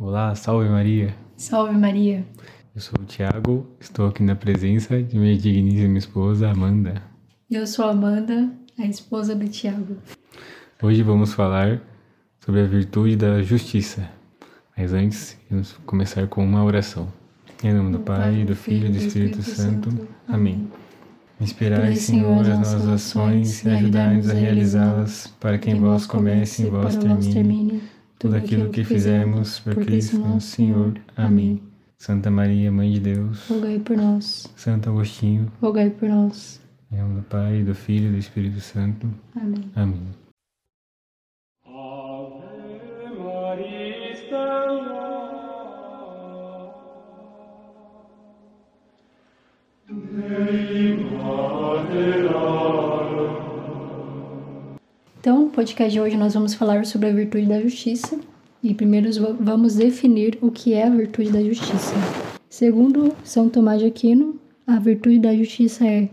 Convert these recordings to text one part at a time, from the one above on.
Olá, salve Maria. Salve Maria. Eu sou o Tiago, estou aqui na presença de minha digníssima esposa Amanda. Eu sou a Amanda, a esposa do Tiago. Hoje vamos falar sobre a virtude da justiça. Mas antes, vamos começar com uma oração. Em nome do Pai, do Filho e do Espírito Santo. Amém. Inspirai, Senhor, as nossas ações e ajudai-nos a realizá-las, para que em vós comece e em vós termine tudo aquilo que fizermos por Cristo nosso Senhor. Amém. Santa Maria, Mãe de Deus, rogai por nós. Santo Agostinho, rogai por nós. Em nome do Pai, do Filho e do Espírito Santo. Amém. Amém. Então, no podcast de hoje nós vamos falar sobre a virtude da justiça e primeiro vamos definir o que é a virtude da justiça. Segundo São Tomás de Aquino, a virtude da justiça é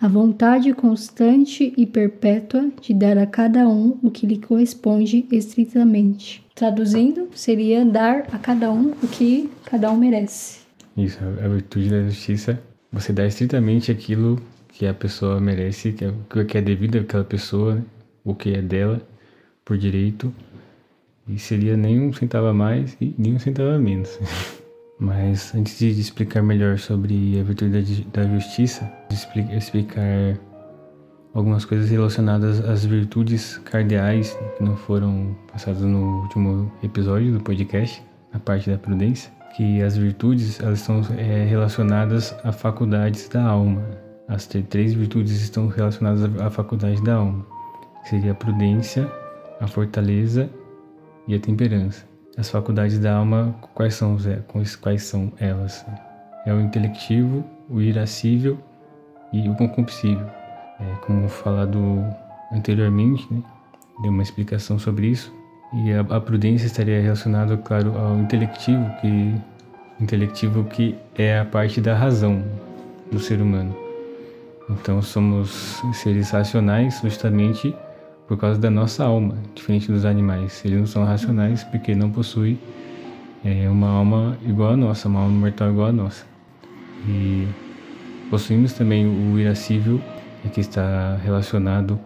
a vontade constante e perpétua de dar a cada um o que lhe corresponde estritamente. Traduzindo, seria dar a cada um o que cada um merece. Isso, a virtude da justiça, você dá estritamente aquilo que a pessoa merece, que é, que é devido àquela pessoa, né? O que é dela por direito, e seria nem um centavo a mais e nem um centavo a menos. Mas antes de explicar melhor sobre a virtude da, justiça, explicar algumas coisas relacionadas às virtudes cardeais que não foram passadas no último episódio do podcast, na parte da prudência, que as virtudes elas estão é, relacionadas a faculdades da alma. As três virtudes estão relacionadas à faculdade da alma seria a prudência, a fortaleza e a temperança. As faculdades da alma, quais são, quais são elas? É o intelectivo, o irascível e o concupiscível. É, como falado anteriormente, né? deu uma explicação sobre isso. E a, a prudência estaria relacionada, claro, ao intelectivo, que intelectivo que é a parte da razão do ser humano. Então somos seres racionais justamente por causa da nossa alma, diferente dos animais. Eles não são racionais porque não possuem é, uma alma igual a nossa, uma alma mortal igual a nossa. E possuímos também o irascível, que está relacionado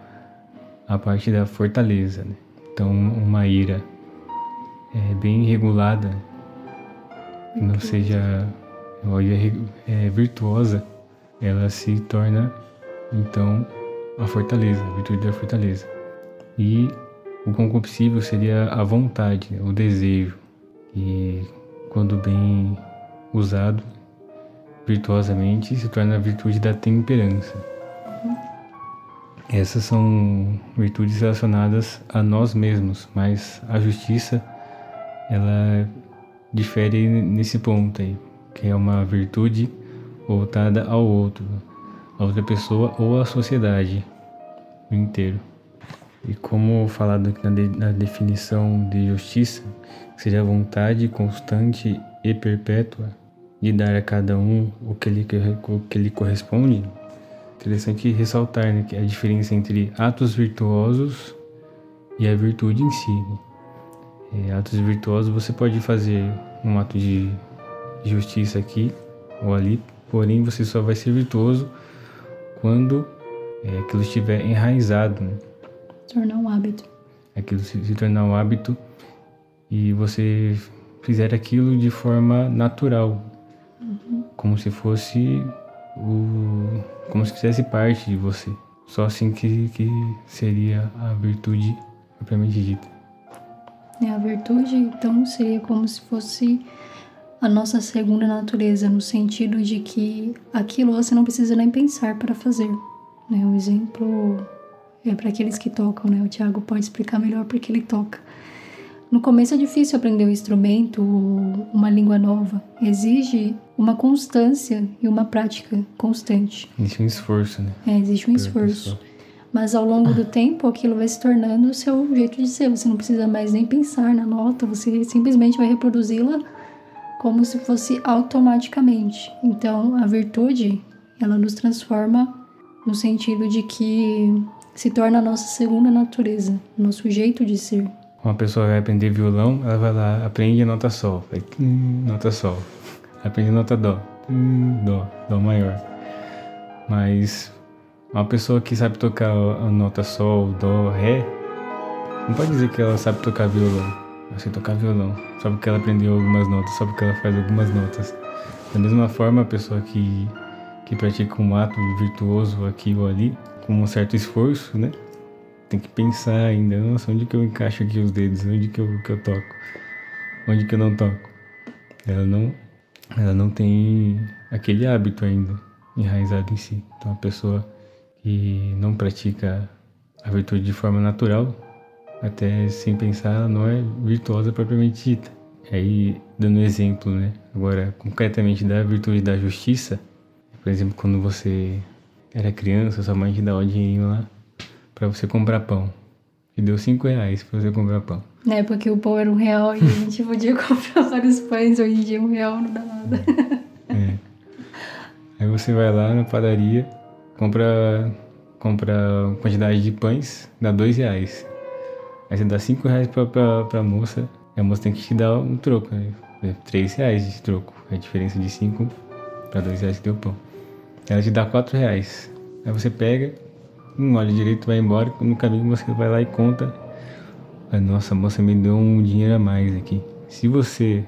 à parte da fortaleza. Né? Então, uma ira é, bem regulada, que não seja é, virtuosa, ela se torna então a fortaleza, a virtude da fortaleza. E o concupiscível seria a vontade, o desejo. E quando bem usado virtuosamente, se torna a virtude da temperança. Essas são virtudes relacionadas a nós mesmos, mas a justiça ela difere nesse ponto aí, que é uma virtude voltada ao outro, a outra pessoa ou à sociedade inteiro. E como falado aqui na, de, na definição de justiça, seja a vontade constante e perpétua de dar a cada um o que lhe, o que lhe corresponde, interessante ressaltar né, que a diferença entre atos virtuosos e a virtude em si. Né? É, atos virtuosos você pode fazer um ato de justiça aqui ou ali, porém você só vai ser virtuoso quando é, aquilo estiver enraizado. Né? Tornar um hábito. Aquilo se, se tornar um hábito e você fizer aquilo de forma natural, uhum. como se fosse o, como se fizesse parte de você. Só assim que, que seria a virtude propriamente dita. É, a virtude, então, seria como se fosse a nossa segunda natureza, no sentido de que aquilo você não precisa nem pensar para fazer. Né? Um exemplo é para aqueles que tocam, né? O Tiago pode explicar melhor porque ele toca. No começo é difícil aprender um instrumento ou uma língua nova. Exige uma constância e uma prática constante. Existe um esforço, né? É, existe um esforço. Mas ao longo do tempo, aquilo vai se tornando o seu jeito de ser. Você não precisa mais nem pensar na nota, você simplesmente vai reproduzi-la como se fosse automaticamente. Então, a virtude, ela nos transforma no sentido de que se torna a nossa segunda natureza, nosso jeito de ser. uma pessoa vai aprender violão, ela vai lá, aprende nota sol, hum, nota sol, aprende nota dó, hum, dó, dó maior. Mas uma pessoa que sabe tocar a nota sol, dó, ré, não pode dizer que ela sabe tocar violão. Ela sabe tocar violão, só porque ela aprendeu algumas notas, só porque ela faz algumas notas. Da mesma forma, a pessoa que, que pratica um ato virtuoso aqui ou ali, com um certo esforço, né? Tem que pensar ainda, nossa, onde que eu encaixo aqui os dedos, onde que eu, que eu toco, onde que eu não toco. Ela não, ela não tem aquele hábito ainda enraizado em si. Então, a pessoa que não pratica a virtude de forma natural, até sem pensar, ela não é virtuosa propriamente dita. Aí, dando exemplo, né? Agora, concretamente da virtude da justiça, por exemplo, quando você era criança, sua mãe te dá o dinheirinho lá para você comprar pão. E deu cinco reais pra você comprar pão. É, porque o pão era um real e a gente podia comprar vários pães. Hoje em dia um real não dá nada. É. Aí você vai lá na padaria, compra, compra quantidade de pães, dá dois reais. Aí você dá cinco reais pra, pra, pra moça, e a moça tem que te dar um troco, né? Três reais de troco. É a diferença de cinco para dois reais que deu pão. Ela te dá quatro reais. Aí você pega, não olha direito, vai embora. No caminho você vai lá e conta. Nossa, a moça me deu um dinheiro a mais aqui. Se você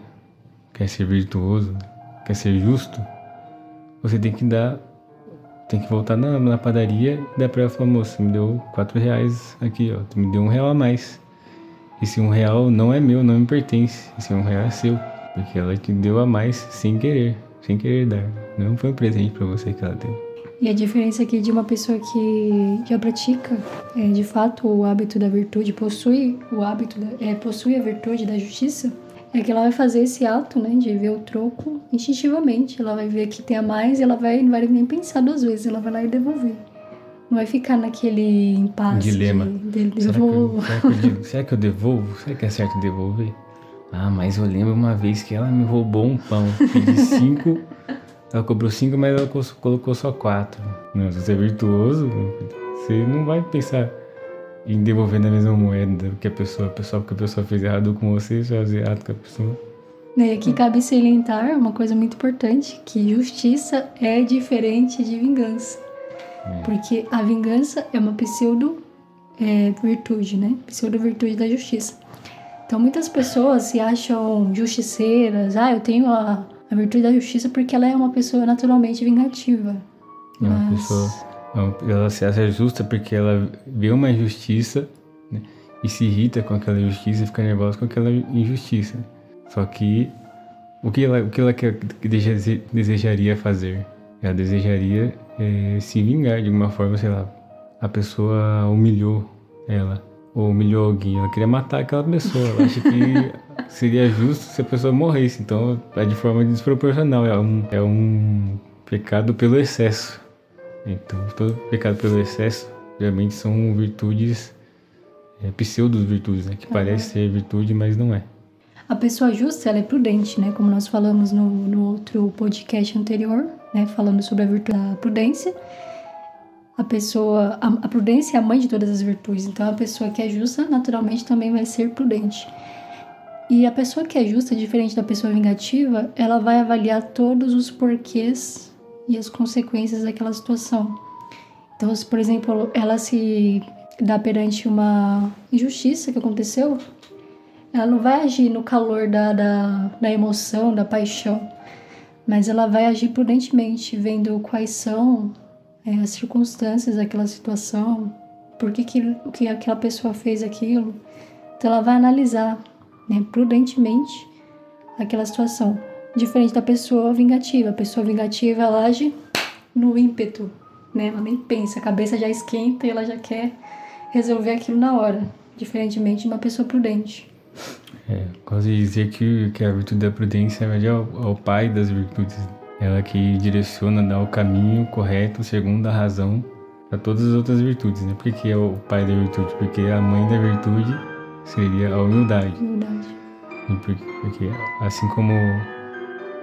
quer ser virtuoso, quer ser justo, você tem que dar. Tem que voltar na, na padaria e dar pra ela falar, moça, me deu quatro reais aqui, ó. Tu me deu um real a mais. Esse um real não é meu, não me pertence. Esse um real é seu. Porque ela te deu a mais sem querer, sem querer dar. Não foi um presente para você que ela deu. E a diferença aqui de uma pessoa que já pratica, é, de fato, o hábito da virtude, possui o hábito, da, é, possui a virtude da justiça, é que ela vai fazer esse ato, né, de ver o troco instintivamente. Ela vai ver que tem a mais e ela vai, não vai nem pensar duas vezes, ela vai lá e devolver. Não vai ficar naquele impasse. Dilema. De, de Será que, eu, será, que eu, será que eu devolvo? Será que é certo devolver? Ah, mas eu lembro uma vez que ela me roubou um pão. Pedi cinco, ela cobrou cinco, mas ela colocou só quatro. Não, se você é virtuoso, você não vai pensar em devolver na mesma moeda que a pessoa, pessoal, porque a pessoa fez errado com você, você fazer errado com a pessoa. Né, aqui cabe salientar uma coisa muito importante, que justiça é diferente de vingança. Porque a vingança é uma pseudo é, virtude, né? Pseudo virtude da justiça. Então muitas pessoas se acham justiceiras. Ah, eu tenho a, a virtude da justiça porque ela é uma pessoa naturalmente vingativa. É uma Mas- pessoa, é ela se acha justa porque ela vê uma injustiça né, e se irrita com aquela injustiça e fica nervosa com aquela injustiça. Só que o que ela, o que ela quer, que deseja- desejaria fazer? Ela desejaria eh, se vingar de alguma forma, sei lá. A pessoa humilhou ela humilhou alguém. Ela queria matar aquela pessoa. Ela acha que seria justo se a pessoa morresse. Então é de forma desproporcional. É um, é um pecado pelo excesso. Então, todo pecado pelo excesso geralmente são virtudes, é, pseudo-virtudes, né? Que parece ser virtude, mas não é. A pessoa justa, ela é prudente, né? Como nós falamos no, no outro podcast anterior, né? Falando sobre a virtude da prudência. A pessoa... A, a prudência é a mãe de todas as virtudes. Então, a pessoa que é justa, naturalmente, também vai ser prudente. E a pessoa que é justa, diferente da pessoa vingativa, ela vai avaliar todos os porquês e as consequências daquela situação. Então, se, por exemplo, ela se dá perante uma injustiça que aconteceu, ela não vai agir no calor da, da, da emoção, da paixão, mas ela vai agir prudentemente, vendo quais são é, as circunstâncias daquela situação, por que, que, que aquela pessoa fez aquilo. Então ela vai analisar né, prudentemente aquela situação. Diferente da pessoa vingativa. A pessoa vingativa ela age no ímpeto, né? Ela nem pensa, a cabeça já esquenta e ela já quer resolver aquilo na hora. Diferentemente de uma pessoa prudente. É, de dizer que, que a virtude da prudência é o pai das virtudes. Ela que direciona, dá o caminho correto, segundo a razão, para todas as outras virtudes, né? Por que, é o pai da virtude? Porque a mãe da virtude seria a humildade. Verdade. E por- Porque assim como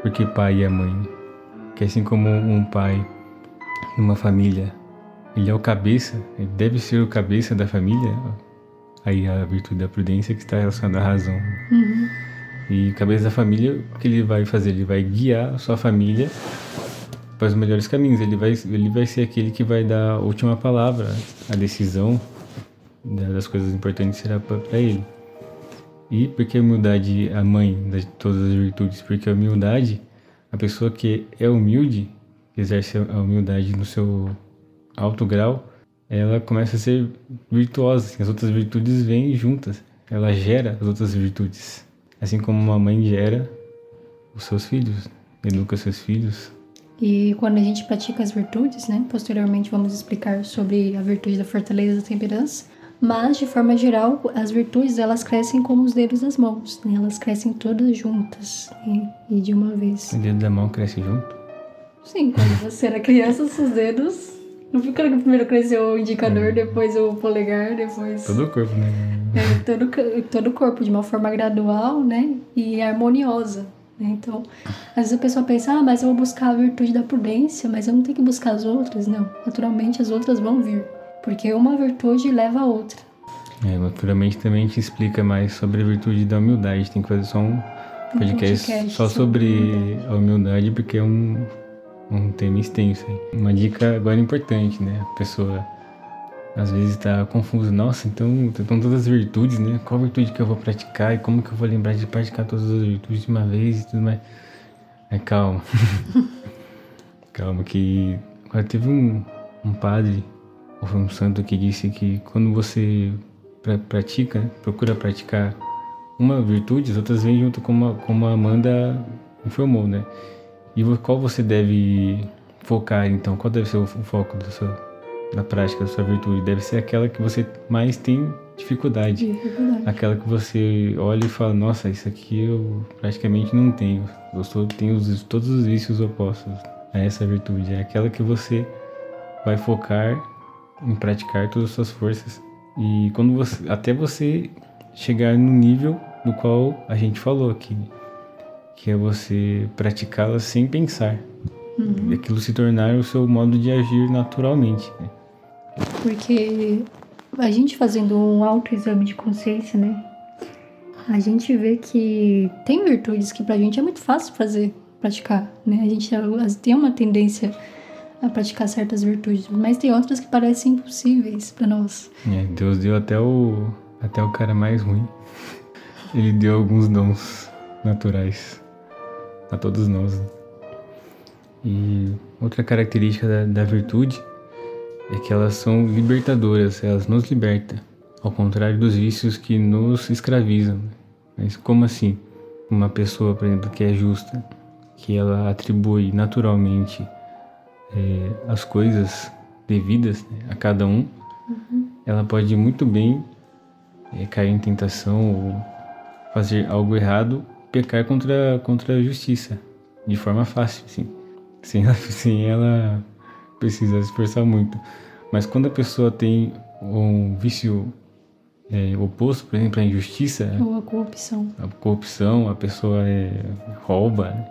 porque pai e a mãe, que assim como um pai numa família, ele é o cabeça, ele deve ser o cabeça da família, aí a virtude da prudência que está relacionada à razão. Uhum. E cabeça da família, o que ele vai fazer? Ele vai guiar a sua família para os melhores caminhos. Ele vai, ele vai ser aquele que vai dar a última palavra, a decisão das coisas importantes será para ele. E porque a humildade é a mãe de todas as virtudes? Porque a humildade, a pessoa que é humilde, exerce a humildade no seu alto grau, ela começa a ser virtuosa. As outras virtudes vêm juntas. Ela gera as outras virtudes. Assim como uma mãe gera os seus filhos, educa seus filhos. E quando a gente pratica as virtudes, né? Posteriormente vamos explicar sobre a virtude da fortaleza e da temperança. Mas, de forma geral, as virtudes elas crescem como os dedos das mãos, né? Elas crescem todas juntas né? e de uma vez. O dedo da mão cresce junto? Sim, quando você era criança, seus dedos não fica que primeiro cresceu o indicador, hum. depois o polegar, depois. Todo o corpo, né? É, todo, todo o corpo, de uma forma gradual, né? E harmoniosa. Né? Então, às vezes a pessoa pensa, ah, mas eu vou buscar a virtude da prudência, mas eu não tenho que buscar as outras. Não, naturalmente as outras vão vir. Porque uma virtude leva a outra. É, naturalmente também te explica mais sobre a virtude da humildade. Tem que fazer só um podcast, um podcast só sobre humildade. a humildade, porque é um, um tema extenso. Uma dica agora importante, né? A pessoa às vezes está confusa. Nossa, então estão todas as virtudes, né? Qual virtude que eu vou praticar e como que eu vou lembrar de praticar todas as virtudes de uma vez e tudo mais. É, calma. calma, que agora teve um, um padre foi um santo que disse que quando você pra, pratica, procura praticar uma virtude, as outras vêm junto como a, como a Amanda informou, né? E qual você deve focar, então? Qual deve ser o, foco da sua, da prática da sua virtude? Deve ser aquela que você mais tem dificuldade. dificuldade. Aquela que você olha e fala, nossa, isso aqui eu praticamente não tenho. Eu sou, tenho os, todos os vícios opostos a essa virtude. É aquela que você vai focar em praticar todas as suas forças e quando você até você chegar no nível do qual a gente falou aqui, que é você praticá-la sem pensar. Uhum. E aquilo se tornar o seu modo de agir naturalmente. Né? Porque a gente fazendo um autoexame de consciência, né? A gente vê que tem virtudes que pra gente é muito fácil fazer, praticar, né? A gente tem uma tendência a praticar certas virtudes, mas tem outras que parecem impossíveis para nós. É, Deus deu até o até o cara mais ruim. Ele deu alguns dons naturais a todos nós. E outra característica da, da virtude é que elas são libertadoras, elas nos libertam, ao contrário dos vícios que nos escravizam. Mas como assim? Uma pessoa, por exemplo, que é justa, que ela atribui naturalmente é, as coisas devidas né, a cada um, uhum. ela pode muito bem é, cair em tentação ou fazer algo errado, pecar contra, contra a justiça, de forma fácil, assim, sem ela, sem ela precisar se esforçar muito. Mas quando a pessoa tem um vício é, oposto, por exemplo, a injustiça. Ou a corrupção. A corrupção, a pessoa é, rouba, né?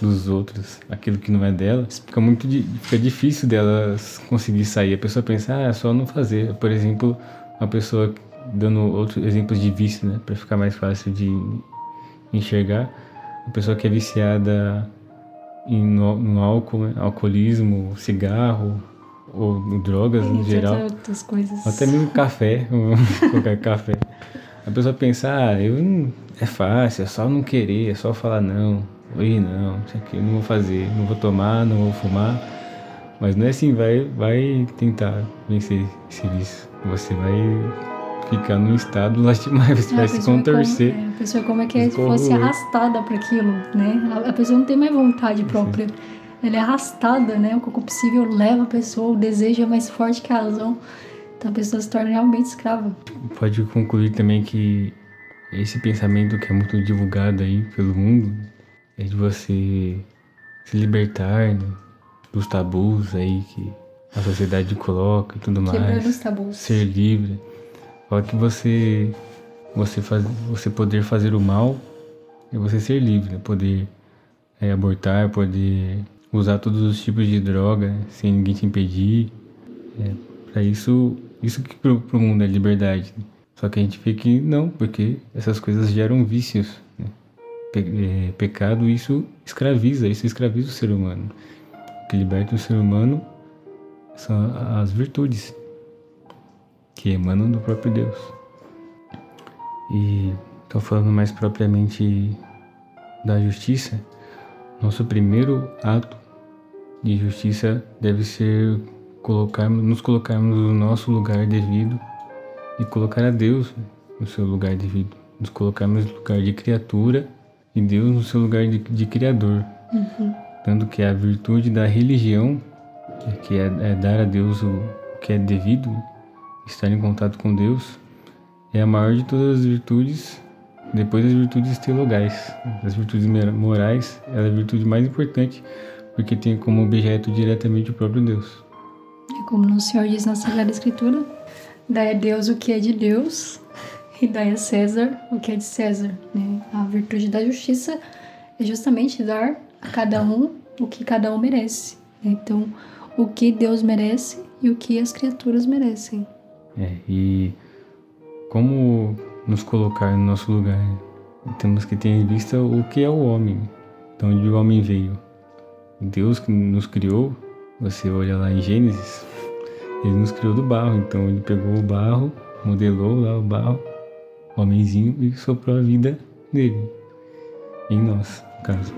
dos outros, aquilo que não é dela, fica muito fica difícil delas conseguir sair. A pessoa pensa, ah, é só não fazer. Por exemplo, uma pessoa dando outros exemplos de vício, né, para ficar mais fácil de enxergar. Uma pessoa que é viciada em, no, no álcool, né, alcoolismo, cigarro ou drogas em geral, outras coisas. até mesmo café, qualquer café. A pessoa pensa, ah, eu é fácil, é só não querer, é só falar não. Oi, não, isso aqui eu não vou fazer, não vou tomar, não vou fumar. Mas não é assim, vai, vai tentar vencer esse vício. Você vai ficar num estado lastimável, você é, vai se contorcer. Como, é, a pessoa como é que é se fosse arrastada para aquilo, né? A, a, pessoa não tem mais vontade própria. Sim. Ela é arrastada, né? O concupiscível leva a pessoa, o desejo é mais forte que a razão. Então a pessoa se torna realmente escrava. Pode concluir também que esse pensamento que é muito divulgado aí pelo mundo, é de você se libertar né, dos tabus aí que a sociedade coloca e tudo Quebrando mais. os tabus. Ser livre. Fala que você você faz, você poder fazer o mal é você ser livre, né? poder é, abortar, poder usar todos os tipos de droga né? sem ninguém te impedir. É, para isso, isso que pro, pro mundo é liberdade. Só que a gente vê que não, porque essas coisas geram vícios. Né? Pe é, pecado, isso escraviza, isso escraviza o ser humano. O que liberta o ser humano são as virtudes que emanam do próprio Deus. E estou falando mais propriamente da justiça. Nosso primeiro ato de justiça deve ser colocarmos, nos colocarmos no nosso lugar devido e colocar a Deus no seu lugar devido. Nos colocarmos no lugar de criatura e Deus no seu lugar de, de criador. Uhum. Tanto que a virtude da religião, que é, é dar a Deus o, o que é devido, estar em contato com Deus, é a maior de todas as virtudes, depois das virtudes teologais. As virtudes morais, ela é a virtude mais importante, porque tem como objeto diretamente o próprio Deus. É como o Senhor diz na Sagrada Escritura, dai a Deus o que é de Deus e dai a César o que é de César. Né? A virtude da justiça é justamente dar a cada um o que cada um merece. Né? Então, o que Deus merece e o que as criaturas merecem. É, e como nos colocar no nosso lugar? Temos que ter em vista o que é o homem, de onde o homem veio. Deus que nos criou, você olha lá em Gênesis, ele nos criou do barro, então ele pegou o barro, modelou lá o barro, o homenzinho, e soprou a vida nele, em nós, no caso.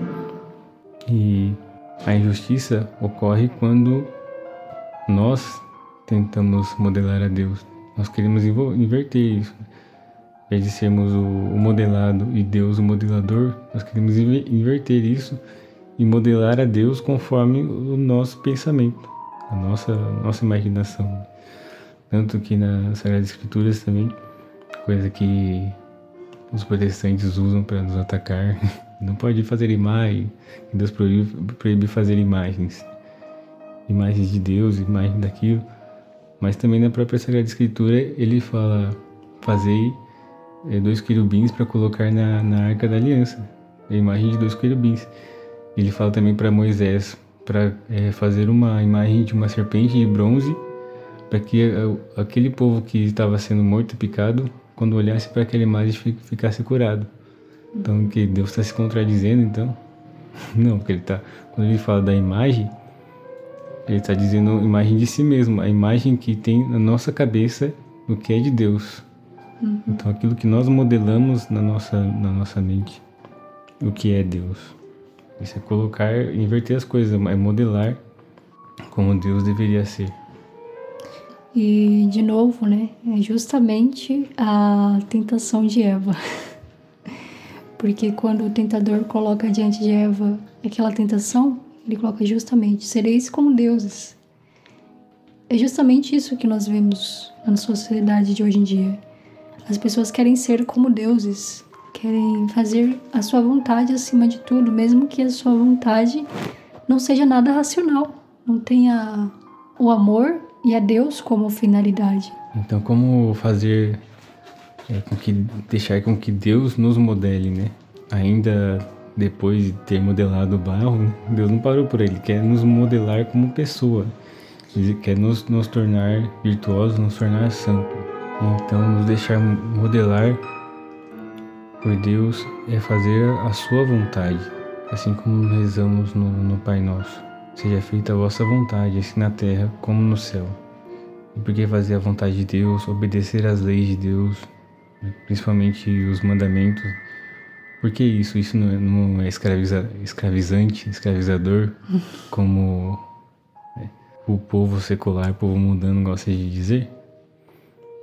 E a injustiça ocorre quando nós tentamos modelar a Deus. Nós queremos inverter isso. Em vez de sermos o, modelado e Deus o modelador, nós queremos inverter isso e modelar a Deus conforme o nosso pensamento, a nossa, nossa imaginação. Tanto que nas Sagradas Escrituras também, coisa que os protestantes usam para nos atacar, não pode fazer imagem, Deus proíbe, proíbe fazer imagens, imagens de Deus, imagens daquilo. Mas também na própria Sagrada Escritura ele fala: Fazei é, dois querubins para colocar na, na arca da aliança, a imagem de dois querubins. Ele fala também para Moisés para é, fazer uma imagem de uma serpente de bronze para que é, aquele povo que estava sendo morto e picado, quando olhasse para aquela imagem, ficasse curado. Então, que Deus está se contradizendo, então? Não, porque ele tá, quando ele fala da imagem, ele está dizendo imagem de si mesmo, a imagem que tem na nossa cabeça o que é de Deus. Uhum. Então, aquilo que nós modelamos na nossa, na nossa mente, o que é Deus. Isso é colocar, inverter as coisas, é modelar como Deus deveria ser. E, de novo, né, é justamente a tentação de Eva. Porque quando o tentador coloca diante de Eva aquela tentação, ele coloca justamente: sereis como deuses. É justamente isso que nós vemos na sociedade de hoje em dia. As pessoas querem ser como deuses, querem fazer a sua vontade acima de tudo, mesmo que a sua vontade não seja nada racional, não tenha o amor e a Deus como finalidade. Então, como fazer é, com que deixar com que Deus nos modele, né? Ainda depois de ter modelado o barro, né? Deus não parou por ele, quer nos modelar como pessoa, ele quer nos, nos tornar virtuosos, nos tornar santos. Então, nos deixar modelar por Deus é fazer a sua vontade, assim como rezamos no, no Pai Nosso. Seja feita a vossa vontade, assim na terra como no céu. E por que fazer a vontade de Deus, obedecer às leis de Deus, principalmente os mandamentos, por que isso? Isso não é, não é escraviza, escravizante, escravizador, como é, o povo secular, o povo mundano gosta de dizer?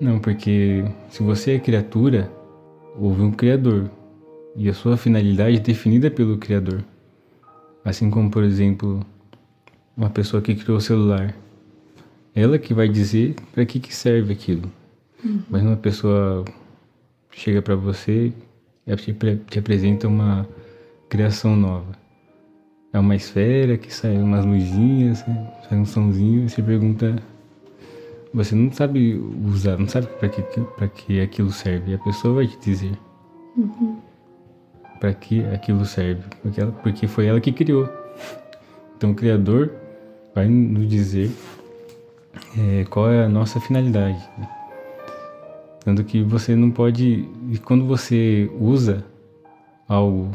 Não, porque se você é criatura, houve um Criador e a sua finalidade é definida pelo Criador. Assim como, por exemplo, uma pessoa que criou o celular, ela que vai dizer para que, que serve aquilo. Uhum. Mas uma pessoa chega para você te, te apresenta uma criação nova. É uma esfera que sai umas luzinhas, né? sai um somzinho e você pergunta. Você não sabe usar, não sabe para que, pra que aquilo serve. E a pessoa vai te dizer uhum. para que aquilo serve. Porque, ela, porque foi ela que criou. Então o Criador vai nos dizer é, qual é a nossa finalidade. Né? Tanto que você não pode. E quando você usa algo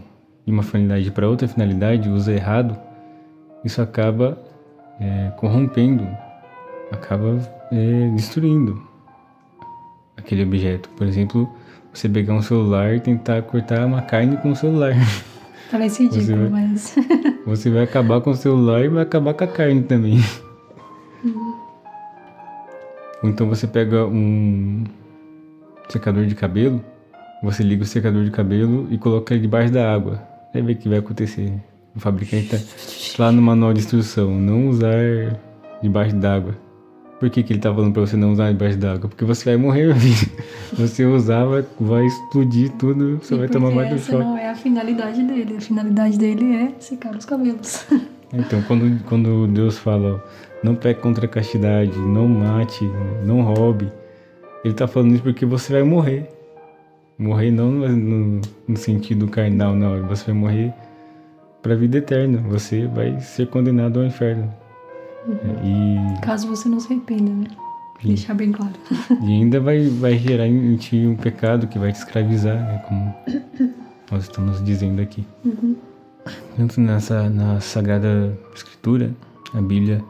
de uma finalidade para outra finalidade, usa errado, isso acaba é, corrompendo, acaba é, destruindo aquele objeto. Por exemplo, você pegar um celular e tentar cortar uma carne com o celular. Parece ridículo, você vai, mas. você vai acabar com o celular e vai acabar com a carne também. Uhum. Ou então você pega um secador de cabelo, você liga o secador de cabelo e coloca ele debaixo da água. Vai ver o que vai acontecer. O fabricante tá lá no manual de instrução, não usar debaixo d'água. Por que, que ele tá falando pra você não usar debaixo d'água? Porque você vai morrer, meu filho. Você usar, vai, vai explodir tudo, você E vai tomar mais do choque. não é a finalidade dele. A finalidade dele é secar os cabelos. Então, quando, quando Deus fala, ó, não peque contra a castidade, não mate, não roube, ele tá falando isso porque você vai morrer. Morrer não no, no- sentido carnal, não. Você vai morrer para a vida eterna. Você vai ser condenado ao inferno. E, Caso você não se arrependa, né? Sim. Deixar bem claro. e ainda vai, vai gerar em ti um pecado que vai te escravizar, né? Como nós estamos dizendo aqui. Tanto nessa, na Sagrada Escritura, a Bíblia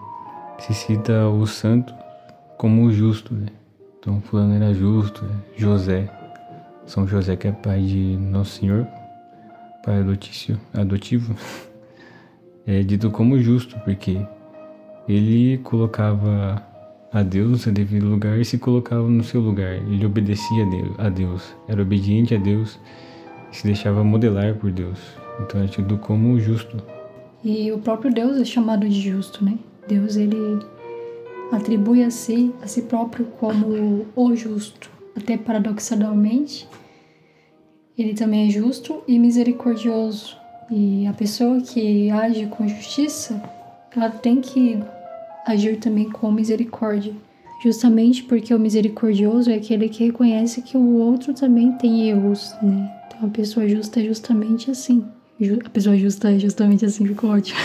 se cita o santo como o justo, né? Então, fulano era justo, né? José, São José que é pai de Nosso Senhor, pai adotício, adotivo, é dito como justo, porque ele colocava a Deus no seu devido lugar e se colocava no seu lugar. Ele obedecia a Deus, era obediente a Deus e se deixava modelar por Deus. Então é tido como justo. E o próprio Deus é chamado de justo, né? Deus, ele atribui a si, a si próprio como o justo. Até paradoxalmente, ele também é justo e misericordioso. E a pessoa que age com justiça, ela tem que agir também com misericórdia. Justamente porque o misericordioso é aquele que reconhece que o outro também tem erros, né? Então a pessoa justa é justamente assim. A pessoa justa é justamente assim, ficou ótimo.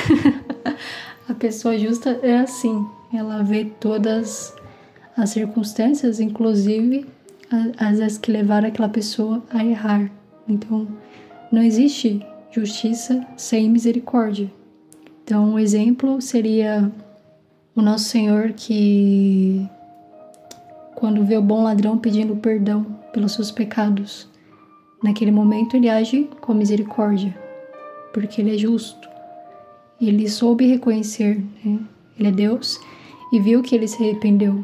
a pessoa justa é assim. Ela vê todas as circunstâncias, inclusive as que levaram aquela pessoa a errar. Então, não existe justiça sem misericórdia. Então, um exemplo seria o nosso Senhor que, quando vê o bom ladrão pedindo perdão pelos seus pecados, naquele momento ele age com misericórdia, porque ele é justo. Ele soube reconhecer, né? ele é Deus, e viu que ele se arrependeu.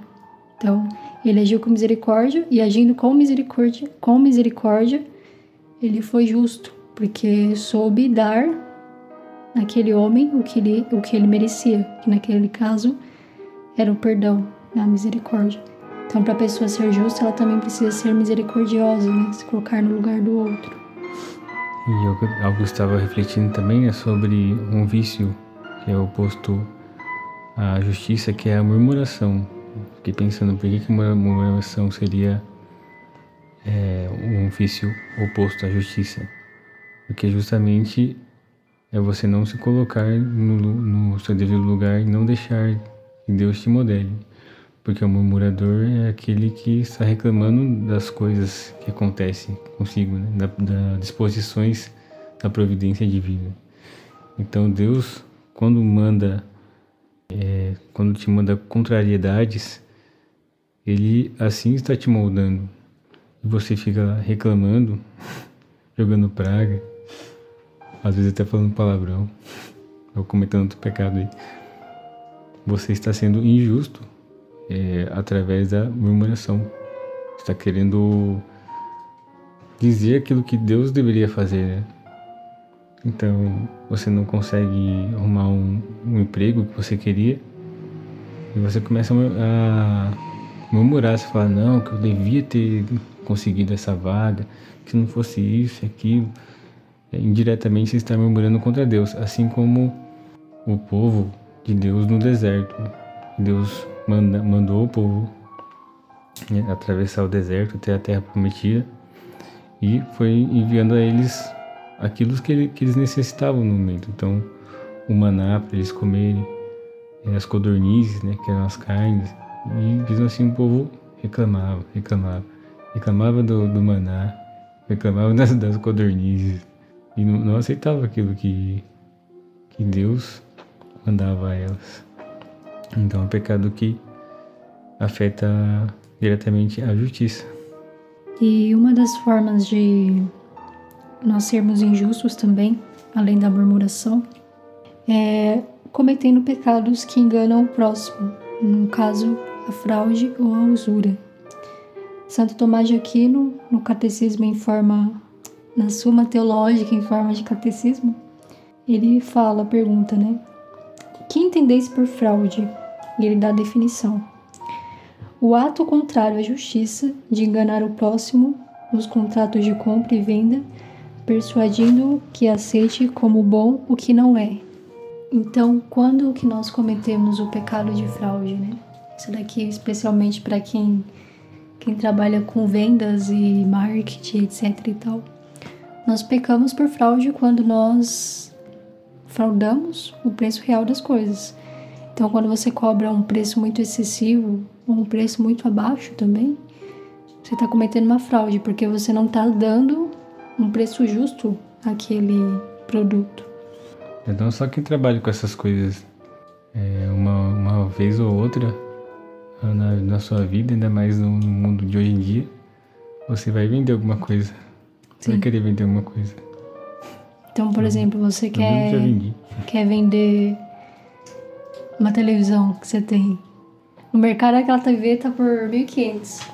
Então, ele agiu com misericórdia e agindo com misericórdia, com misericórdia, ele foi justo, porque soube dar naquele homem o que ele, o que ele merecia, que naquele caso era o perdão, a misericórdia. Então, para a pessoa ser justa, ela também precisa ser misericordiosa, né? se colocar no lugar do outro. E algo estava refletindo também é sobre um vício que é oposto à justiça, que é a murmuração. Fiquei pensando por que, que murmuração seria é, um vício oposto à justiça. Porque justamente é você não se colocar no, no seu devido lugar e não deixar que Deus te modele. Porque o murmurador é aquele que está reclamando das coisas que acontecem consigo, né? da, da disposições da providência divina. Então Deus, quando manda, é, quando te manda contrariedades, Ele assim está te moldando. E você fica reclamando, jogando praga, às vezes até falando palavrão, ou cometendo outro pecado aí. Você está sendo injusto é, através da murmuração. Está querendo dizer aquilo que Deus deveria fazer, né? Então você não consegue arrumar um, um emprego que você queria e você começa a murmurar, você fala, não, que eu devia ter conseguido essa vaga, que se não fosse isso e aquilo. É, indiretamente você está murmurando contra Deus, assim como o povo de Deus no deserto. Deus manda, mandou o povo né, atravessar o deserto até a terra prometida e foi enviando a eles aquilo que, que eles necessitavam no momento. Então, o maná para eles comerem, eh, as codornizes, né, que eram as carnes, e mesmo assim o povo reclamava, reclamava. reclamava do, do maná, reclamava das, das codornizes e não, não aceitava aquilo que, que Deus mandava a elas. Então é um pecado que afeta diretamente a justiça. E uma das formas de nós sermos injustos também, além da murmuração, é cometendo pecados que enganam o próximo, no caso, a fraude ou a usura. Santo Tomás de Aquino, no Catecismo em forma, na Suma Teológica em forma de catecismo, ele fala, pergunta, né? Que entendeis por fraude? E ele dá a definição. O ato contrário à justiça de enganar o próximo nos contratos de compra e venda, persuadindo-o que aceite como bom o que não é. Então, quando que nós cometemos o pecado de fraude, né? Isso daqui especialmente para quem quem trabalha com vendas e marketing, etc e tal. Nós pecamos por fraude quando nós fraudamos o preço real das coisas. Então, quando você cobra um preço muito excessivo ou um preço muito abaixo também, você está cometendo uma fraude, porque você não está dando um preço justo àquele produto. Então, só quem trabalha com essas coisas é, uma, uma vez ou outra na, na sua vida, ainda mais no, no, mundo de hoje em dia, você vai vender alguma coisa. Você vai querer vender alguma coisa. Então, por exemplo, você quer, quer vender uma televisão que você tem. No mercado aquela TV tá por 1.500.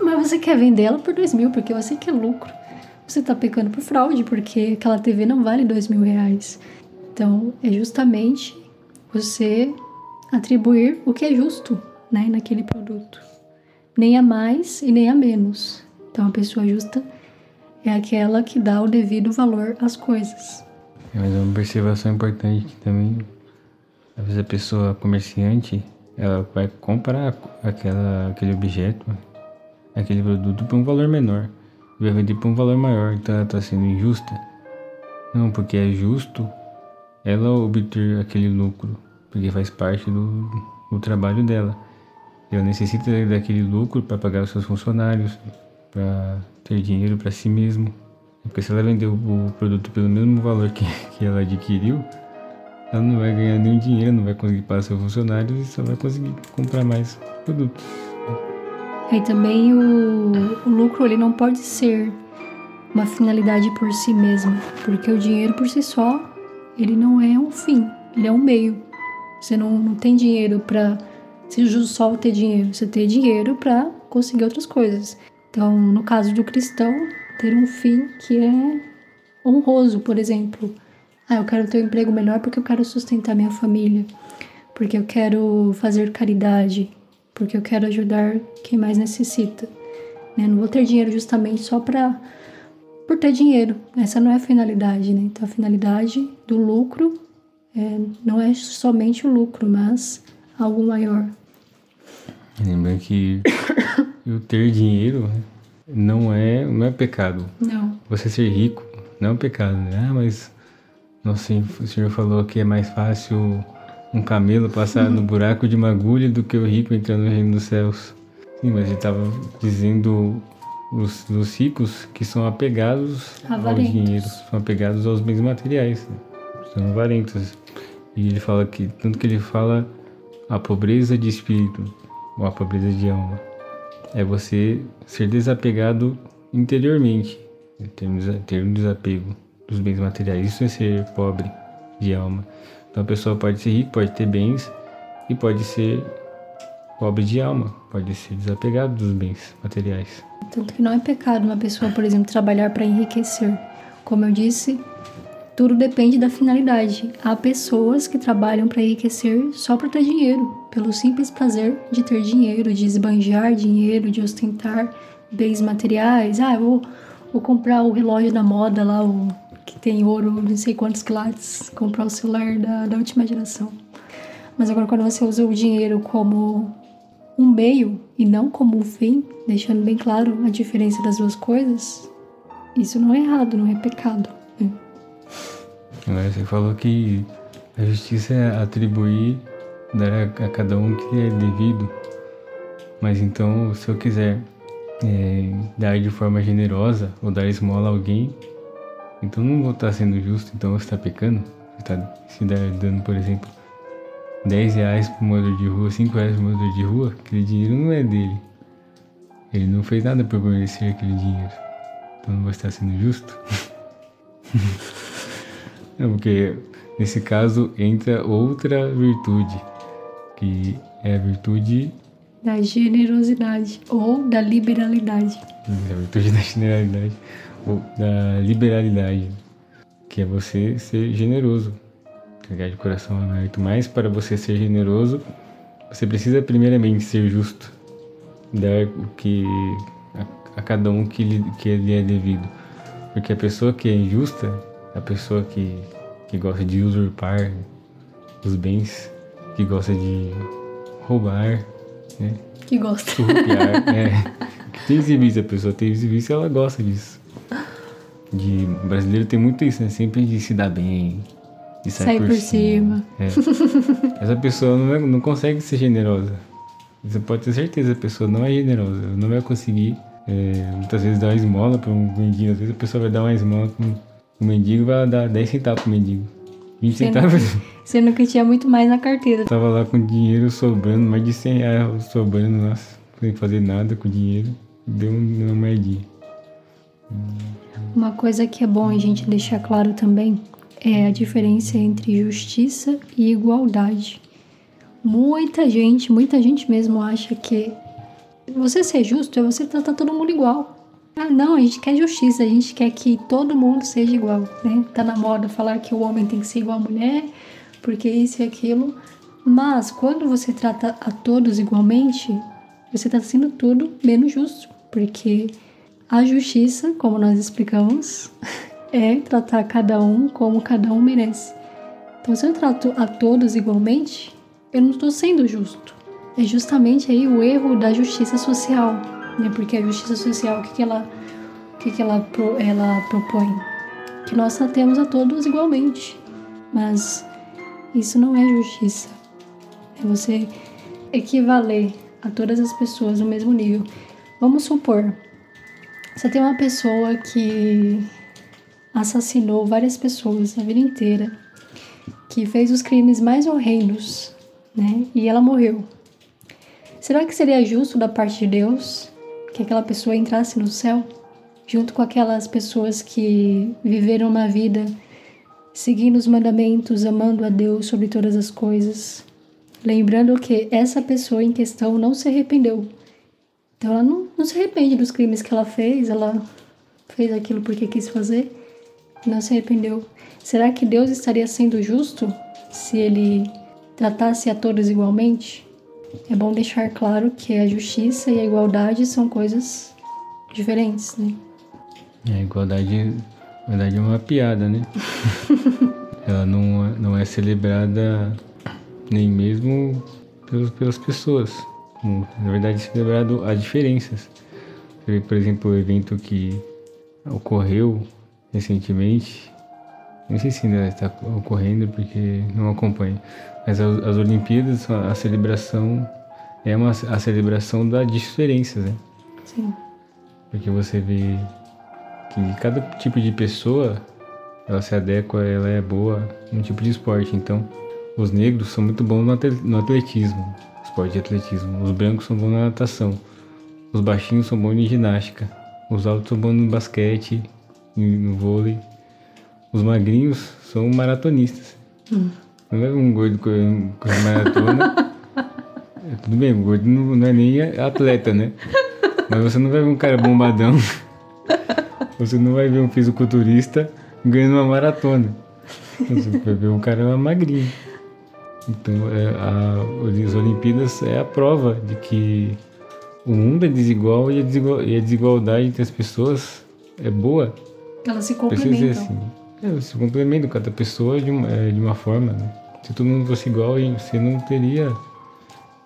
Mas você quer vender ela por 2.000 porque você quer lucro. Você tá pecando por fraude porque aquela TV não vale 2.000 reais. Então, é justamente você atribuir o que é justo né, naquele produto. Nem a mais e nem a menos. Então, a pessoa justa é aquela que dá o devido valor às coisas. É, mas uma observação importante que também, às vezes a pessoa comerciante, ela vai comprar aquela, aquele objeto, aquele produto por um valor menor vai vender por um valor maior, então ela está sendo injusta. Não, porque é justo ela obter aquele lucro, porque faz parte do, do trabalho dela. Ela necessita daquele lucro para pagar os seus funcionários, para ter dinheiro para si mesmo. Porque se ela vender o produto pelo mesmo valor que, que ela adquiriu, ela não vai ganhar nenhum dinheiro, não vai conseguir pagar seus funcionários e só vai conseguir comprar mais produtos. E também o, o lucro ele não pode ser uma finalidade por si mesmo, porque o dinheiro por si só ele não é um fim, ele é um meio. Você não, não tem dinheiro para se só ter dinheiro, você ter dinheiro para conseguir outras coisas. Então, no caso do cristão, ter um fim que é honroso, por exemplo. Ah, eu quero ter um emprego melhor porque eu quero sustentar minha família, porque eu quero fazer caridade, porque eu quero ajudar quem mais necessita. Né? Não vou ter dinheiro justamente só para por ter dinheiro. Essa não é a finalidade, né? Então a finalidade do lucro é, não é somente o lucro, mas algo maior. Lembra que o ter dinheiro não é, não é pecado. Não. Você ser rico não é um pecado, né? Ah, mas nossa, o senhor falou que é mais fácil um camelo passar no buraco de uma agulha do que o rico entrar no reino dos céus. Sim, mas ele estava dizendo os, os ricos que são apegados avarentos. ao dinheiro, são apegados aos bens materiais, né? são avarentos. E ele fala que, tanto que ele fala a pobreza de espírito, ou a pobreza de alma, é você ser desapegado interiormente, ter um desapego dos bens materiais. Isso é ser pobre de alma. Então a pessoa pode ser rica, pode ter bens e pode ser pobre de alma, pode ser desapegado dos bens materiais. Tanto que não é pecado uma pessoa, por exemplo, trabalhar para enriquecer. Como eu disse, tudo depende da finalidade. Há pessoas que trabalham para enriquecer só para ter dinheiro, pelo simples prazer de ter dinheiro, de esbanjar dinheiro, de ostentar bens materiais. Ah, eu vou, vou comprar o relógio da moda lá, o que tem ouro, não sei quantos quilates, comprar o celular da, da última geração. Mas agora, quando você usa o dinheiro como um meio e não como um fim, deixando bem claro a diferença das duas coisas, isso não é errado, não é pecado. Né? Você falou que a justiça é atribuir, dar a, cada um que é devido. Mas então, se eu quiser é, dar de forma generosa ou dar esmola a alguém, então não vou estar sendo justo, então você está pecando. Você está se dando, por exemplo, 10 reais para um morador de rua, 5 reais para um morador de rua, aquele dinheiro não é dele. Ele não fez nada por merecer aquele dinheiro. Então não vai estar sendo justo. não, porque nesse caso entra outra virtude, que é a virtude da generosidade ou da liberalidade. A virtude da generalidade da liberalidade, que é você ser generoso, entregar de coração aberto. Mas para você ser generoso, você precisa primeiramente ser justo, dar o que a, a cada um que lhe, que lhe é devido. Porque a pessoa que é injusta, a pessoa que, que gosta de usurpar os bens, que gosta de roubar, né? Que gosta. Surrupiar, é. Que tem esse vício, a pessoa tem esse vício e ela gosta disso. De, o brasileiro tem muito isso, né? Sempre de se dar bem, de sair, Sai por, por cima. cima. É. Essa pessoa não, é, não consegue ser generosa. Você pode ter certeza, a pessoa não é generosa, não vai conseguir é, muitas vezes dar uma esmola para um mendigo. Às vezes a pessoa vai dar uma esmola para um mendigo e vai dar 10 centavos pro mendigo. 20 Sendo- centavos. Sendo que tinha muito mais na carteira. Tava lá com dinheiro sobrando, mais de 100 reais sobrando, nossa, sem fazer nada com o dinheiro. Deu um, uma moedinha. Uma coisa que é bom a gente deixar claro também é a diferença entre justiça e igualdade. Muita gente, muita gente mesmo acha que você ser justo é você tratar todo mundo igual. Ah, não, a gente quer justiça, a gente quer que todo mundo seja igual, né? Tá na moda falar que o homem tem que ser igual à mulher, porque isso e aquilo. Mas quando você trata a todos igualmente, você está sendo tudo menos justo, porque a justiça, como nós explicamos, é tratar cada um como cada um merece. Então, se eu trato a todos igualmente, eu não estou sendo justo. É justamente aí o erro da justiça social, né? Porque a justiça social, o que, que ela, o que, que ela, ela propõe? Que nós tratemos a todos igualmente. Mas isso não é justiça. É você equivaler a todas as pessoas no mesmo nível. Vamos supor, você tem uma pessoa que assassinou várias pessoas a vida inteira, que fez os crimes mais horrendos, né? E ela morreu. Será que seria justo da parte de Deus que aquela pessoa entrasse no céu junto com aquelas pessoas que viveram uma vida seguindo os mandamentos, amando a Deus sobre todas as coisas? Lembrando que essa pessoa em questão não se arrependeu. Então ela não, não se arrepende dos crimes que ela fez, ela fez aquilo porque quis fazer, não se arrependeu. Será que Deus estaria sendo justo se ele tratasse a todos igualmente? É bom deixar claro que a justiça e a igualdade são coisas diferentes, né? É, a igualdade, na verdade, é uma piada, né? Ela não, é- não é celebrada nem mesmo pelas pessoas. Como, Na verdade, celebrado as diferenças. Vê, por exemplo, o evento que ocorreu recentemente. Não sei se ainda está ocorrendo porque não acompanho. Mas as, as Olimpíadas, a, a celebração é uma, a celebração das diferenças, né? Sim. Porque você vê que cada tipo de pessoa ela se adequa, ela é boa num tipo de esporte. Então, os negros são muito bons no atletismo, esporte de atletismo. Os brancos são bons na natação. Os baixinhos são bons em ginástica. Os altos são bons no basquete, no vôlei. Os magrinhos são maratonistas. Não é um gordo correndo correndo maratona. É, Tudo bem, o gordo não, não é nem atleta, né? Mas você não vai ver um cara bombadão. Você não vai ver um fisiculturista ganhando uma maratona. Você vai ver um cara magrinho. Então, é, a, as Olimpíadas é a prova de que o mundo é desigual e a, desigual- e a desigualdade entre as pessoas é boa. Elas se complementam. assim. É, se complementam cada pessoa de uma, é, de uma forma, né? Se todo mundo fosse igual, você não teria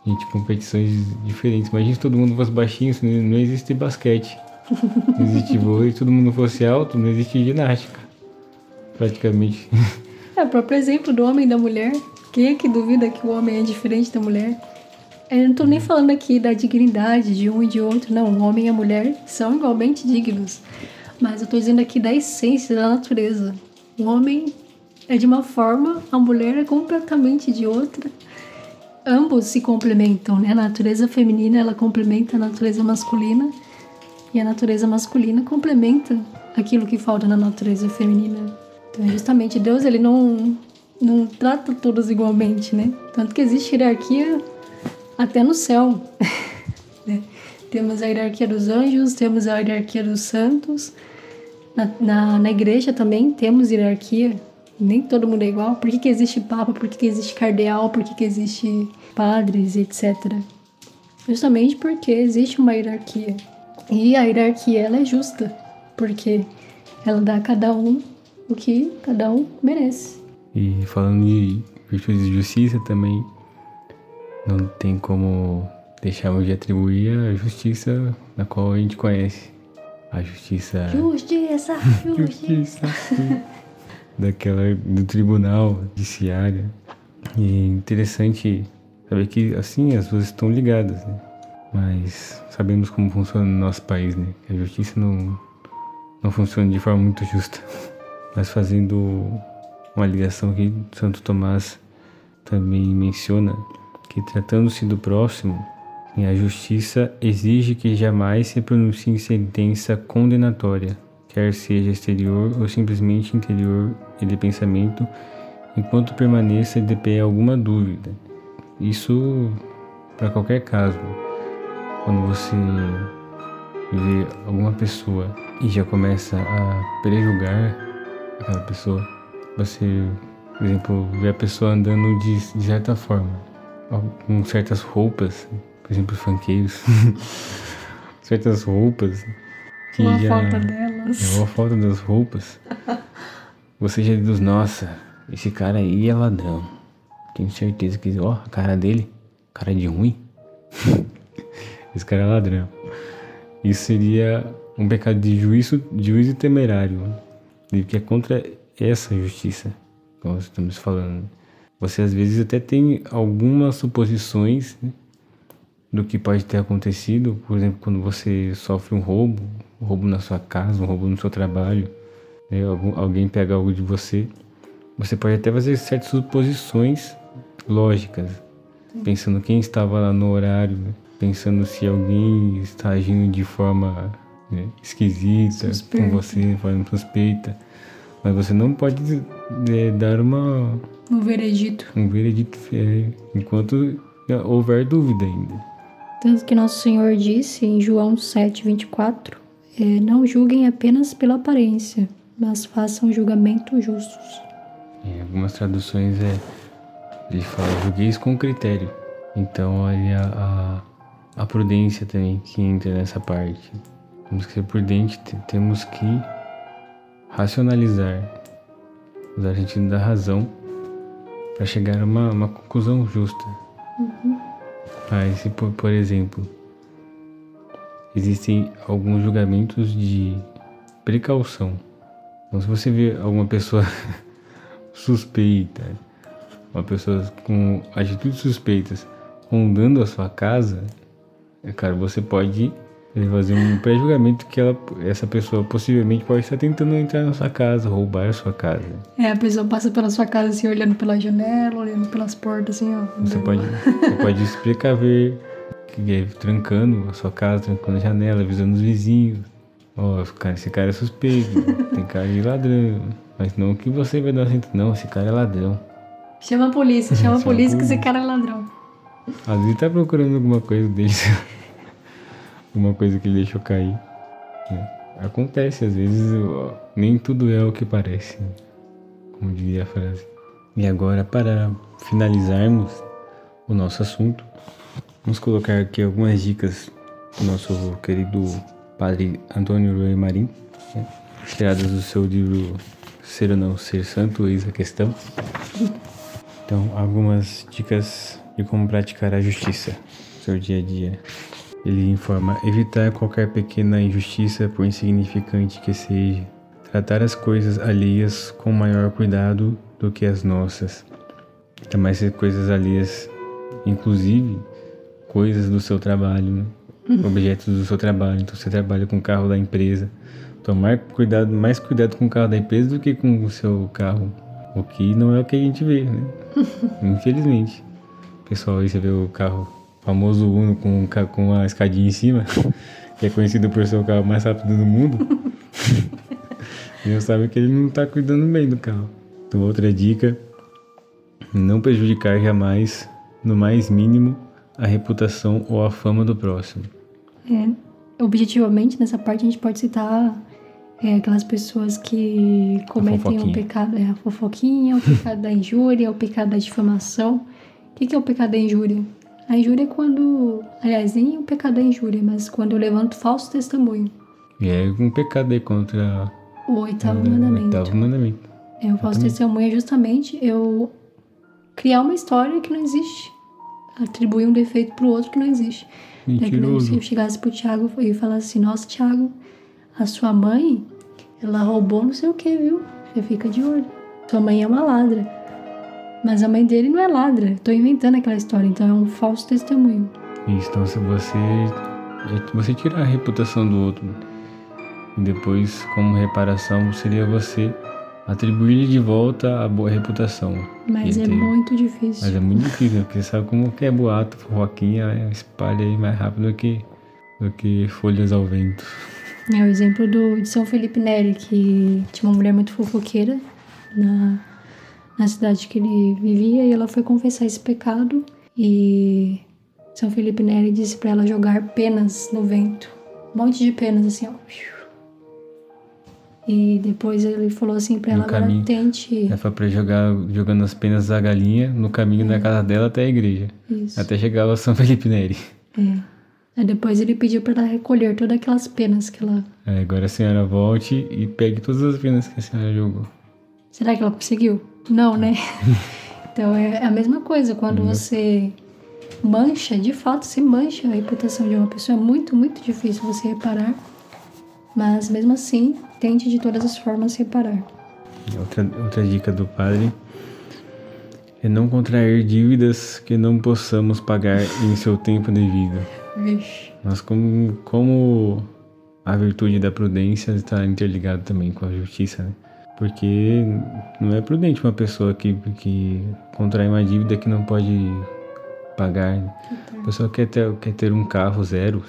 gente, competições diferentes. Imagina se todo mundo fosse baixinho, não existe basquete. Não existe vôlei, se todo mundo fosse alto, não existe ginástica. Praticamente. É o próprio exemplo do homem e da mulher. É que duvida que o homem é diferente da mulher? Eu não tô nem falando aqui da dignidade de um e de outro, não. O homem e a mulher são igualmente dignos. Mas eu tô dizendo aqui da essência da natureza. O homem é de uma forma, a mulher é completamente de outra. Ambos se complementam, né? A natureza feminina ela complementa a natureza masculina e a natureza masculina complementa aquilo que falta na natureza feminina. Então, justamente Deus ele não não trata todos igualmente, né? Tanto que existe hierarquia até no céu. né? Temos a hierarquia dos anjos, temos a hierarquia dos santos. Na, na, na igreja também temos hierarquia nem todo mundo é igual. Por que, que existe papa? Por que, que existe cardeal? Por que, que existe padres, etc. Justamente porque existe uma hierarquia. E a hierarquia ela é justa, porque ela dá a cada um o que cada um merece. E falando de virtudes de justiça também, não tem como deixarmos de atribuir a justiça na qual a gente conhece. A justiça. Justiça! Justiça! daquela do tribunal judiciário. E é interessante saber que assim as duas estão ligadas, né? Mas sabemos como funciona no nosso país, né? Que a justiça não não funciona de forma muito justa. Mas fazendo uma ligação que Santo Tomás também menciona que tratando-se do próximo, a justiça exige que jamais se pronuncie sentença condenatória, quer seja exterior ou simplesmente interior e de pensamento, enquanto permaneça de pé alguma dúvida. Isso para qualquer caso. Quando você vê alguma pessoa e já começa a prejulgar aquela pessoa, você, por exemplo, vê a pessoa andando de, de certa forma, com certas roupas, por exemplo, funkeiros, certas roupas que uma já, falta delas. É uma falta das roupas. Você já diz, nossa, esse cara aí é ladrão. Tenho certeza que, ó, a cara dele, cara de ruim. esse cara é ladrão. Isso seria um pecado de juízo, juízo temerário, que é contra essa justiça, como estamos falando. Você às vezes até tem algumas suposições né, do que pode ter acontecido, por exemplo, quando você sofre um roubo, um roubo na sua casa, um roubo no seu trabalho, né? Alguém pega algo de você, você pode até fazer certas suposições lógicas, pensando quem estava lá no horário, né? pensando se alguém está agindo de forma né, esquisita Suspeita. com você, forma suspeita. Mas você não pode é, dar uma um veredito. Um veredito é, enquanto houver dúvida ainda. Tanto que nosso Senhor disse em João 7:24 é, não julguem apenas pela aparência, mas façam julgamentos justos. Em algumas traduções é ele fala julgueis com critério. Então olha a, a prudência também que entra nessa parte. Temos que ser prudentes, temos que racionalizar, usar a sentido da razão para chegar a uma, uma conclusão justa. Uhum. Mas se por, por exemplo existem alguns julgamentos de precaução. Então, se você vê alguma pessoa suspeita, uma pessoa com atitudes suspeitas rondando a sua casa, é cara, você pode fazer um pré-julgamento que ela, essa pessoa possivelmente pode estar tentando entrar na sua casa, roubar a sua casa. É, a pessoa passa pela sua casa assim, olhando pela janela, olhando pelas portas, assim, ó. Você pode, você pode se precaver é trancando a sua casa, trancando a janela, avisando os vizinhos. Ó, oh, cara, esse cara é suspeito, tem cara de ladrão. Mas não que você vai dar assim, não, esse cara é ladrão. Chama a polícia, chama a polícia que esse cara é ladrão. Às vezes tá procurando alguma coisa dele, alguma coisa que ele deixou cair. É. Acontece, às vezes nem tudo é o que parece, como diria a frase. E agora, para finalizarmos o nosso assunto, Vamos colocar aqui algumas dicas do nosso querido padre Antônio Rui Marim, né? tiradas do seu livro Ser ou Não Ser Santo, eis a questão. Então, algumas dicas de como praticar a justiça no seu dia a dia. Ele informa: evitar qualquer pequena injustiça, por insignificante que seja, tratar as coisas alheias com maior cuidado do que as nossas. Também as coisas alheias, inclusive, coisas do seu trabalho, né? objetos do seu trabalho. Então você trabalha com o carro da empresa. Tomar cuidado, mais cuidado com o carro da empresa do que com o seu carro. O que não é o que a gente vê, né? Infelizmente. Pessoal, aí você vê o carro famoso Uno com, com uma escadinha em cima, que é conhecido por ser o carro mais rápido do mundo. e eu sabe que ele não está cuidando bem do carro. Então, outra dica: não prejudicar jamais, no mais mínimo, a reputação ou a fama do próximo. É, objetivamente, nessa parte a gente pode citar é, aquelas pessoas que cometem o pecado, é a fofoquinha, o pecado da injúria, o pecado da difamação. O que, que é o pecado da injúria? A injúria é quando, aliás, nem o pecado da injúria, mas quando eu levanto falso testemunho. E é um pecado aí contra o oitavo é, mandamento. O oitavo mandamento. É, o falso testemunho é justamente eu criar uma história que não existe. Atribuir um defeito pro outro que não existe. Mentiroso. É se eu chegasse pro Tiago e falasse assim, nossa, Tiago, a sua mãe, ela roubou não sei o que, viu? Você fica de olho. Sua mãe é uma ladra. Mas a mãe dele não é ladra. Tô inventando aquela história, então é um falso testemunho. Isso, então se você você tirar a reputação do outro e depois como reparação seria você atribuir de volta a boa reputação. Mas é muito difícil. Mas é muito difícil, porque sabe como que é boato, fofoquinha, espalha aí mais rápido do que, do que folhas ao vento. É o exemplo do, de São Felipe Neri, que tinha uma mulher muito fofoqueira na, na cidade que ele vivia, e ela foi confessar esse pecado, e São Felipe Neri disse para ela jogar penas no vento. Um monte de penas, assim, ó. E depois ele falou assim pra ela, agora tente... Ela foi pra jogar, jogando as penas da galinha no caminho é. da casa dela até a igreja. Isso. Até chegar a São Felipe Neri. É. Aí depois ele pediu para ela recolher todas aquelas penas que ela. É, agora a senhora volte e pegue todas as penas que a senhora jogou. Será que ela conseguiu? Não, né? então é a mesma coisa. Quando uhum. você mancha, de fato, se mancha a reputação de uma pessoa, é muito, muito difícil você reparar. Mas mesmo assim, tente de todas as formas reparar. Outra, outra dica do padre é não contrair dívidas que não possamos pagar em seu tempo devido. Vixe. Mas como, como a virtude da prudência está interligada também com a justiça, né? Porque não é prudente uma pessoa que, que contrai uma dívida que não pode pagar. Né? A pessoa quer ter, quer ter um carro zero,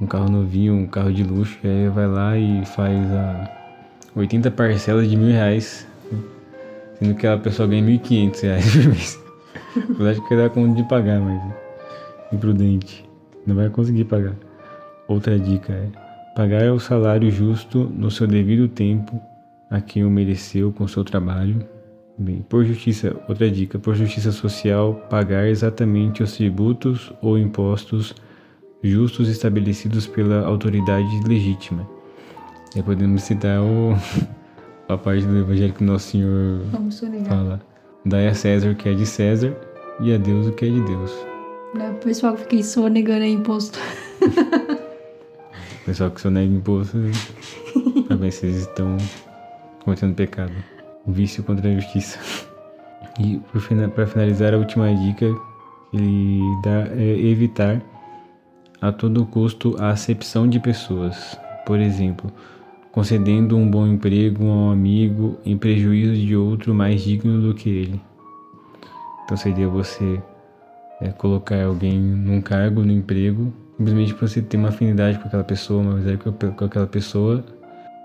um carro novinho, um carro de luxo, e aí vai lá e faz a 80 parcelas de mil reais, sendo que a pessoa ganha 1.500 reais por mês. Eu acho que dá conta de pagar, mas imprudente não vai conseguir pagar. Outra dica é pagar o salário justo no seu devido tempo a quem o mereceu com seu trabalho. Bem, por justiça, outra dica, por justiça social, pagar exatamente os tributos ou impostos justos estabelecidos pela autoridade legítima. E podemos citar o, a parte do Evangelho que Nosso Senhor fala: Dai a César o que é de César e a Deus o que é de Deus. Né? O pessoal que fica sonegando imposto. pessoal que sonega imposto, também vocês estão cometendo pecado. Vício contra a justiça. E para finalizar, a última dica ele dá é evitar a todo custo a acepção de pessoas. Por exemplo, concedendo um bom emprego a um amigo em prejuízo de outro mais digno do que ele. Então seria você é, colocar alguém num cargo, no emprego, simplesmente para você ter uma afinidade com aquela pessoa, uma amizade com aquela pessoa,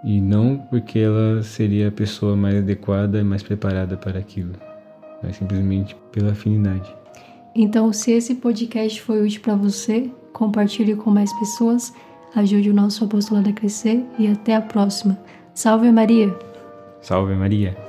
e não porque ela seria a pessoa mais adequada e mais preparada para aquilo, mas simplesmente pela afinidade. Então, se esse podcast foi útil para você, compartilhe com mais pessoas, ajude o nosso apostolado a crescer e até a próxima. Salve Maria! Salve Maria!